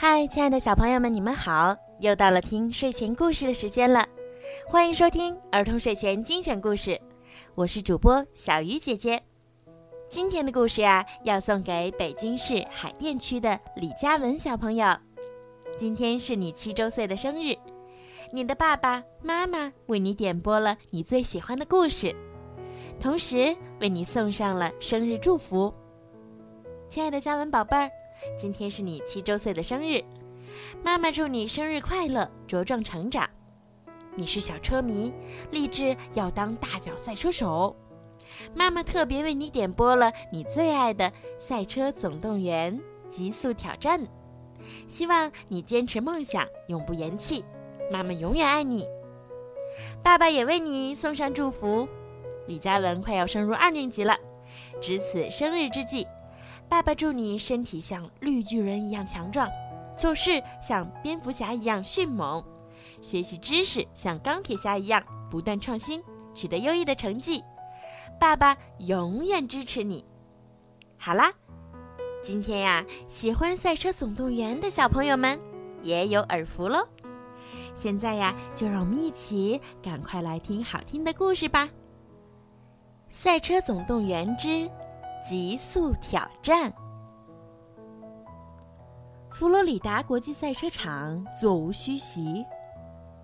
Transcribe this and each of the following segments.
嗨，亲爱的小朋友们，你们好！又到了听睡前故事的时间了，欢迎收听儿童睡前精选故事，我是主播小鱼姐姐。今天的故事呀，要送给北京市海淀区的李佳文小朋友。今天是你七周岁的生日，你的爸爸妈妈为你点播了你最喜欢的故事，同时为你送上了生日祝福。亲爱的佳文宝贝儿。今天是你七周岁的生日，妈妈祝你生日快乐，茁壮成长。你是小车迷，立志要当大脚赛车手。妈妈特别为你点播了你最爱的《赛车总动员：极速挑战》，希望你坚持梦想，永不言弃。妈妈永远爱你。爸爸也为你送上祝福。李嘉文快要升入二年级了，值此生日之际。爸爸祝你身体像绿巨人一样强壮，做事像蝙蝠侠一样迅猛，学习知识像钢铁侠一样不断创新，取得优异的成绩。爸爸永远支持你。好啦，今天呀，喜欢《赛车总动员》的小朋友们也有耳福喽。现在呀，就让我们一起赶快来听好听的故事吧，《赛车总动员之》。极速挑战。佛罗里达国际赛车场座无虚席，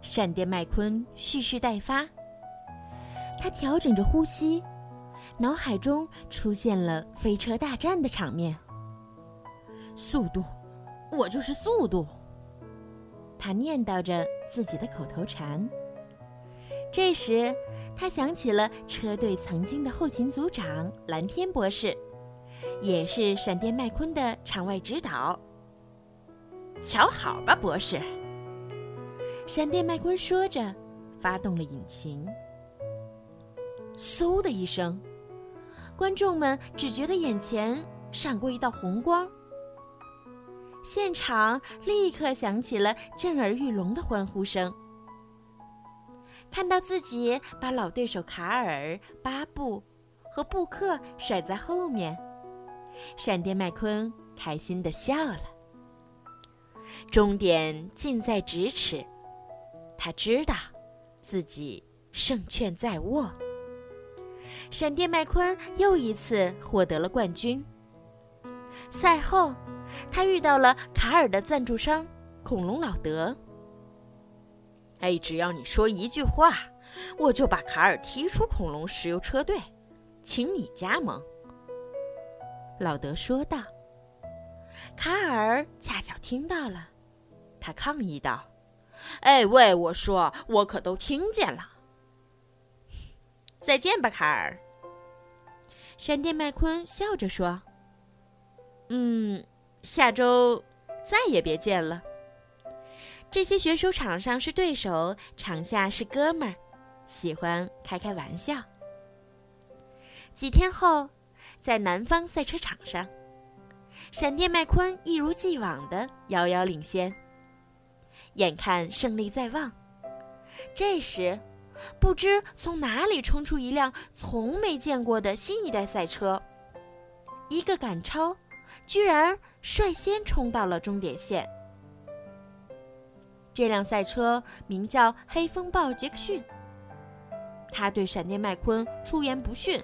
闪电麦昆蓄势待发。他调整着呼吸，脑海中出现了飞车大战的场面。速度，我就是速度。他念叨着自己的口头禅。这时。他想起了车队曾经的后勤组长蓝天博士，也是闪电麦昆的场外指导。瞧好吧，博士。闪电麦昆说着，发动了引擎。嗖的一声，观众们只觉得眼前闪过一道红光，现场立刻响起了震耳欲聋的欢呼声。看到自己把老对手卡尔、巴布和布克甩在后面，闪电麦昆开心的笑了。终点近在咫尺，他知道自己胜券在握。闪电麦昆又一次获得了冠军。赛后，他遇到了卡尔的赞助商恐龙老德。哎，只要你说一句话，我就把卡尔踢出恐龙石油车队，请你加盟。”老德说道。卡尔恰巧听到了，他抗议道：“哎喂，我说，我可都听见了。”再见吧，卡尔。”闪电麦昆笑着说。“嗯，下周再也别见了。”这些选手场上是对手，场下是哥们儿，喜欢开开玩笑。几天后，在南方赛车场上，闪电麦昆一如既往的遥遥领先，眼看胜利在望。这时，不知从哪里冲出一辆从没见过的新一代赛车，一个赶超，居然率先冲到了终点线。这辆赛车名叫黑风暴杰克逊。他对闪电麦昆出言不逊：“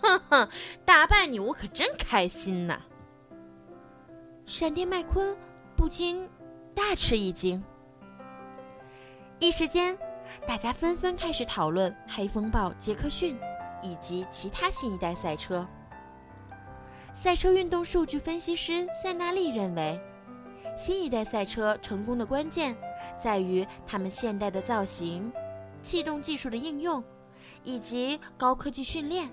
哼哼，打败你我可真开心呐！”闪电麦昆不禁大吃一惊。一时间，大家纷纷开始讨论黑风暴杰克逊以及其他新一代赛车。赛车运动数据分析师塞纳利认为。新一代赛车成功的关键，在于它们现代的造型、气动技术的应用，以及高科技训练。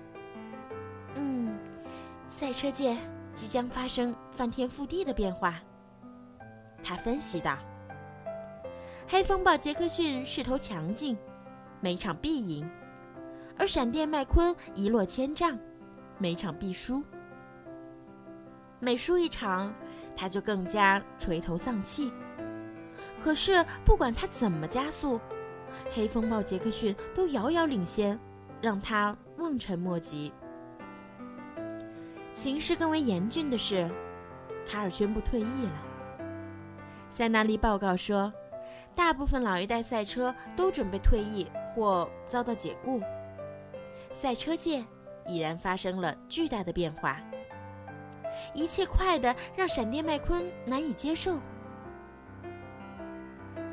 嗯，赛车界即将发生翻天覆地的变化。他分析道：“黑风暴杰克逊势头强劲，每场必赢；而闪电麦昆一落千丈，每场必输。每输一场。”他就更加垂头丧气。可是不管他怎么加速，黑风暴杰克逊都遥遥领先，让他望尘莫及。形势更为严峻的是，卡尔宣布退役了。塞纳利报告说，大部分老一代赛车都准备退役或遭到解雇。赛车界已然发生了巨大的变化，一切快得让闪电麦昆难以接受。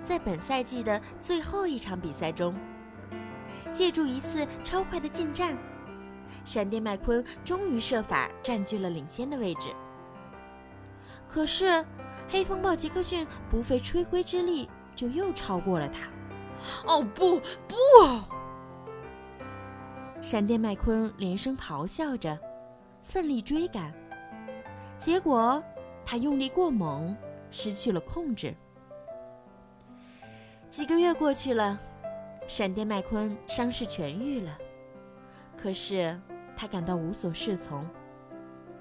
在本赛季的最后一场比赛中，借助一次超快的进站，闪电麦昆终于设法占据了领先的位置。可是。黑风暴杰克逊不费吹灰之力就又超过了他。哦不不！闪电麦昆连声咆哮着，奋力追赶。结果他用力过猛，失去了控制。几个月过去了，闪电麦昆伤势痊愈了，可是他感到无所适从。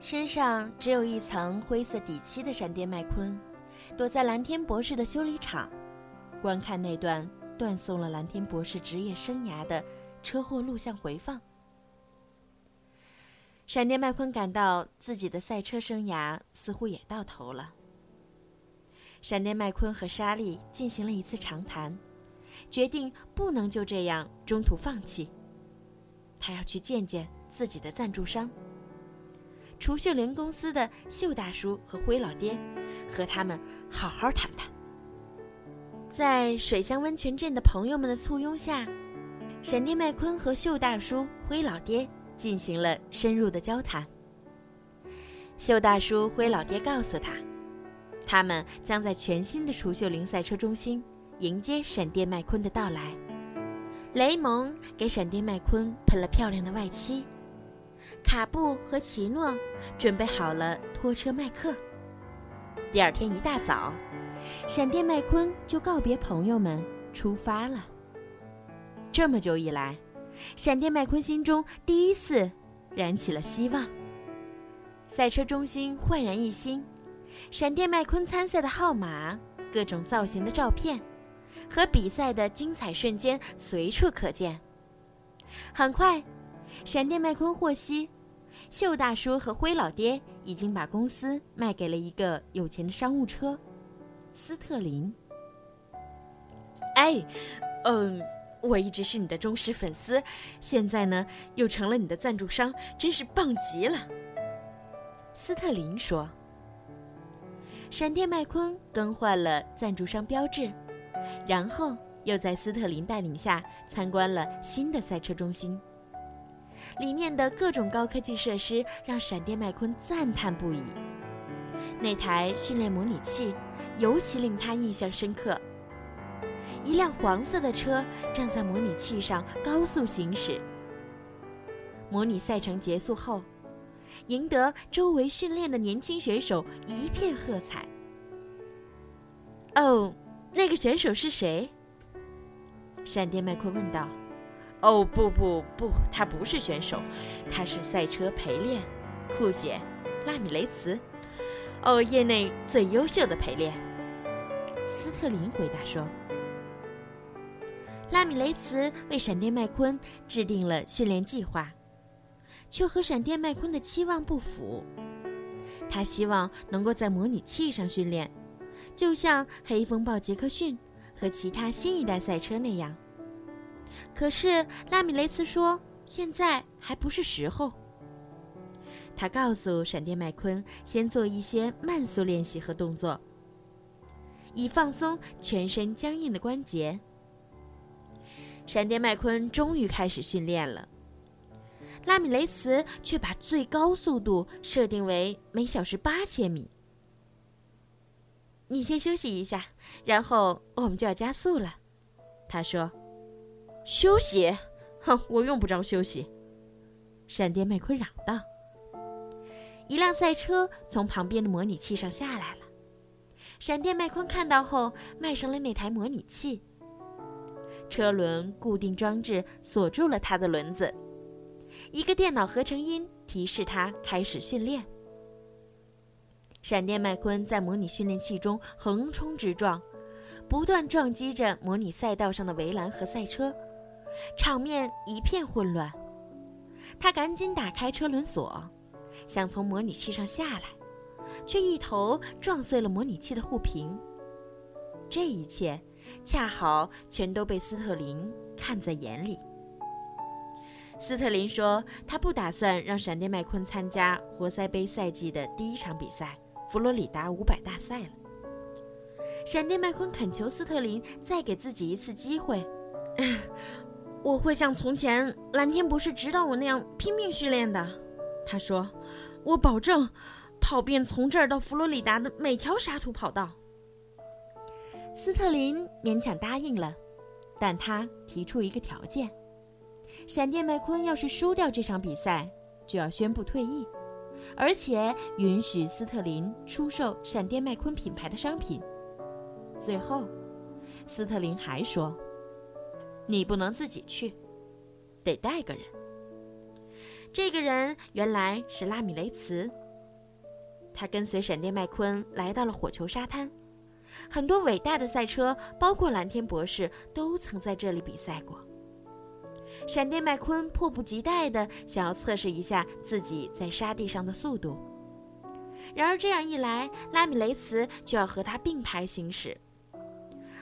身上只有一层灰色底漆的闪电麦昆，躲在蓝天博士的修理厂，观看那段断送了蓝天博士职业生涯的车祸录像回放。闪电麦昆感到自己的赛车生涯似乎也到头了。闪电麦昆和莎莉进行了一次长谈，决定不能就这样中途放弃。他要去见见自己的赞助商。除秀莲公司的秀大叔和灰老爹，和他们好好谈谈。在水乡温泉镇的朋友们的簇拥下，闪电麦昆和秀大叔、灰老爹进行了深入的交谈。秀大叔、灰老爹告诉他，他们将在全新的除秀林赛车中心迎接闪电麦昆的到来。雷蒙给闪电麦昆喷了漂亮的外漆。卡布和奇诺准备好了拖车麦克。第二天一大早，闪电麦昆就告别朋友们出发了。这么久以来，闪电麦昆心中第一次燃起了希望。赛车中心焕然一新，闪电麦昆参赛的号码、各种造型的照片和比赛的精彩瞬间随处可见。很快。闪电麦昆获悉，秀大叔和灰老爹已经把公司卖给了一个有钱的商务车——斯特林。哎，嗯，我一直是你的忠实粉丝，现在呢又成了你的赞助商，真是棒极了。斯特林说。闪电麦昆更换了赞助商标志，然后又在斯特林带领下参观了新的赛车中心。里面的各种高科技设施让闪电麦昆赞叹不已。那台训练模拟器尤其令他印象深刻。一辆黄色的车正在模拟器上高速行驶。模拟赛程结束后，赢得周围训练的年轻选手一片喝彩。哦，那个选手是谁？闪电麦昆问道。哦不不不，他不是选手，他是赛车陪练，酷姐，拉米雷茨，哦，业内最优秀的陪练。斯特林回答说：“拉米雷茨为闪电麦昆制定了训练计划，却和闪电麦昆的期望不符。他希望能够在模拟器上训练，就像黑风暴杰克逊和其他新一代赛车那样。”可是拉米雷茨说：“现在还不是时候。”他告诉闪电麦昆，先做一些慢速练习和动作，以放松全身僵硬的关节。闪电麦昆终于开始训练了。拉米雷茨却把最高速度设定为每小时八千米。你先休息一下，然后我们就要加速了，他说。休息，哼，我用不着休息。”闪电麦昆嚷道。一辆赛车从旁边的模拟器上下来了。闪电麦昆看到后，迈上了那台模拟器。车轮固定装置锁住了他的轮子。一个电脑合成音提示他开始训练。闪电麦昆在模拟训练器中横冲直撞，不断撞击着模拟赛道上的围栏和赛车。场面一片混乱，他赶紧打开车轮锁，想从模拟器上下来，却一头撞碎了模拟器的护屏。这一切恰好全都被斯特林看在眼里。斯特林说：“他不打算让闪电麦昆参加活塞杯赛季的第一场比赛——佛罗里达五百大赛了。”闪电麦昆恳求斯特林再给自己一次机会。我会像从前蓝天博士指导我那样拼命训练的，他说：“我保证跑遍从这儿到佛罗里达的每条沙土跑道。”斯特林勉强答应了，但他提出一个条件。闪电麦昆要是输掉这场比赛，就要宣布退役，而且允许斯特林出售闪电麦昆品牌的商品。最后，斯特林还说：“你不能自己去，得带个人。”这个人原来是拉米雷茨。他跟随闪电麦昆来到了火球沙滩，很多伟大的赛车，包括蓝天博士，都曾在这里比赛过。闪电麦昆迫不及待地想要测试一下自己在沙地上的速度，然而这样一来，拉米雷茨就要和他并排行驶，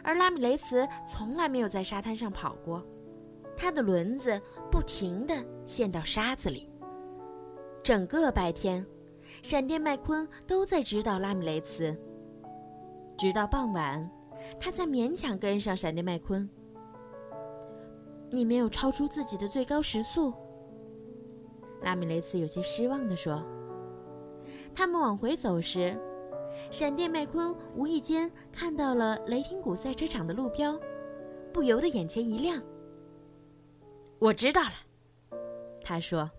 而拉米雷茨从来没有在沙滩上跑过，他的轮子不停地陷到沙子里。整个白天，闪电麦昆都在指导拉米雷茨，直到傍晚，他才勉强跟上闪电麦昆。你没有超出自己的最高时速，拉米雷茨有些失望地说。他们往回走时，闪电麦昆无意间看到了雷霆谷赛车场的路标，不由得眼前一亮。我知道了，他说：“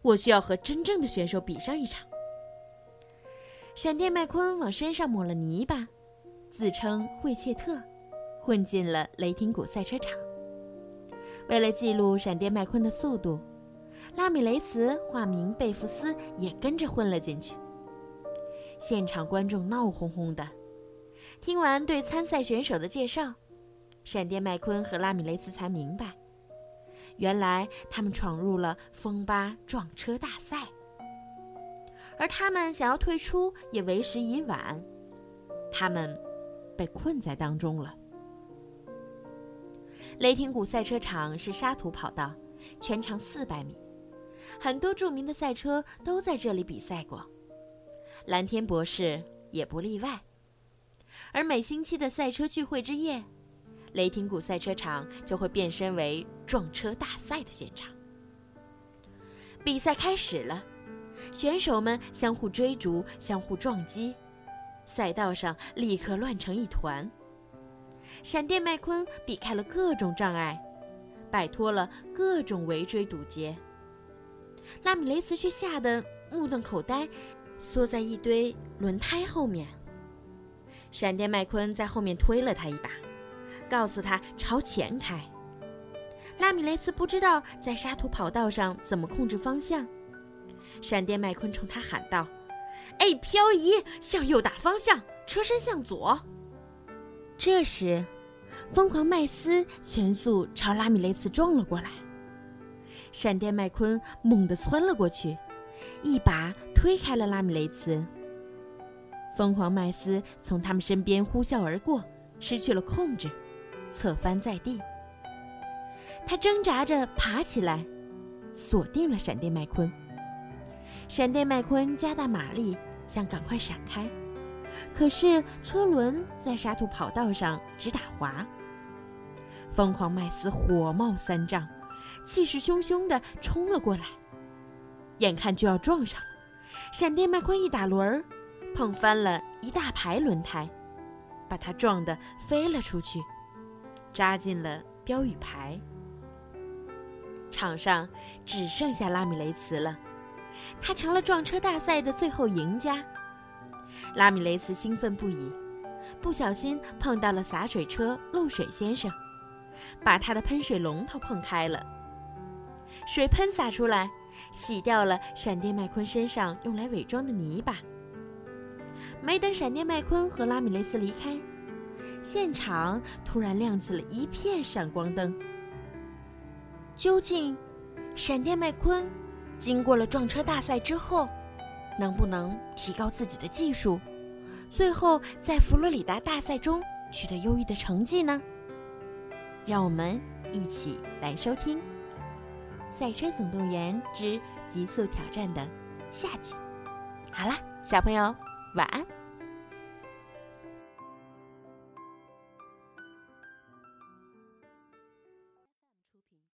我需要和真正的选手比上一场。”闪电麦昆往身上抹了泥巴，自称惠切特，混进了雷霆谷赛车场。为了记录闪电麦昆的速度，拉米雷茨化名贝弗斯也跟着混了进去。现场观众闹哄哄的。听完对参赛选手的介绍，闪电麦昆和拉米雷茨才明白，原来他们闯入了风巴撞车大赛，而他们想要退出也为时已晚，他们被困在当中了。雷霆谷赛车场是沙土跑道，全长四百米，很多著名的赛车都在这里比赛过，蓝天博士也不例外。而每星期的赛车聚会之夜，雷霆谷赛车场就会变身为撞车大赛的现场。比赛开始了，选手们相互追逐，相互撞击，赛道上立刻乱成一团。闪电麦昆避开了各种障碍，摆脱了各种围追堵截。拉米雷茨却吓得目瞪口呆，缩在一堆轮胎后面。闪电麦昆在后面推了他一把，告诉他朝前开。拉米雷斯不知道在沙土跑道上怎么控制方向。闪电麦昆冲他喊道：“哎，漂移，向右打方向，车身向左。”这时。疯狂麦斯全速朝拉米雷茨撞了过来，闪电麦昆猛地窜了过去，一把推开了拉米雷茨。疯狂麦斯从他们身边呼啸而过，失去了控制，侧翻在地。他挣扎着爬起来，锁定了闪电麦昆。闪电麦昆加大马力，想赶快闪开。可是车轮在沙土跑道上直打滑。疯狂麦斯火冒三丈，气势汹汹地冲了过来，眼看就要撞上了。闪电麦昆一打轮儿，碰翻了一大排轮胎，把他撞得飞了出去，扎进了标语牌。场上只剩下拉米雷茨了，他成了撞车大赛的最后赢家。拉米雷斯兴奋不已，不小心碰到了洒水车漏水先生，把他的喷水龙头碰开了，水喷洒出来，洗掉了闪电麦昆身上用来伪装的泥巴。没等闪电麦昆和拉米雷斯离开，现场突然亮起了一片闪光灯。究竟，闪电麦昆经过了撞车大赛之后？能不能提高自己的技术，最后在佛罗里达大赛中取得优异的成绩呢？让我们一起来收听《赛车总动员之极速挑战》的下集。好啦，小朋友，晚安。